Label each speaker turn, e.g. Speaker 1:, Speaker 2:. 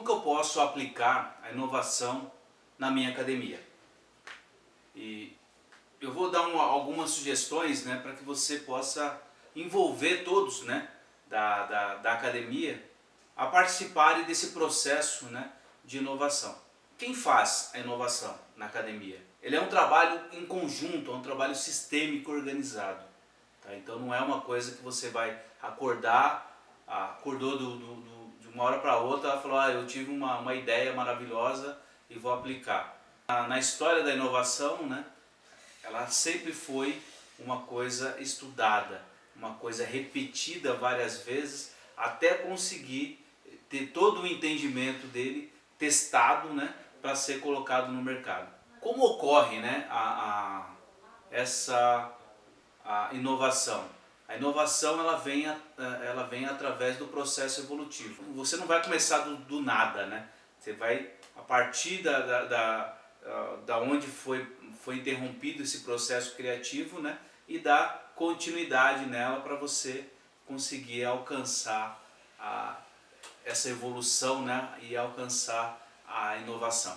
Speaker 1: Como que eu posso aplicar a inovação na minha academia? E eu vou dar uma, algumas sugestões né, para que você possa envolver todos né, da, da, da academia a participarem desse processo né, de inovação. Quem faz a inovação na academia? Ele é um trabalho em conjunto, é um trabalho sistêmico organizado. Tá? Então não é uma coisa que você vai acordar, acordou do, do, do, uma hora para outra e falou, ah, eu tive uma, uma ideia maravilhosa e vou aplicar. Na, na história da inovação, né, ela sempre foi uma coisa estudada, uma coisa repetida várias vezes até conseguir ter todo o entendimento dele testado né, para ser colocado no mercado. Como ocorre né, a, a essa a inovação? A inovação ela vem, ela vem através do processo evolutivo. Você não vai começar do, do nada, né? Você vai, a partir da, da, da, da onde foi, foi interrompido esse processo criativo, né? E dar continuidade nela para você conseguir alcançar a, essa evolução né? e alcançar a inovação.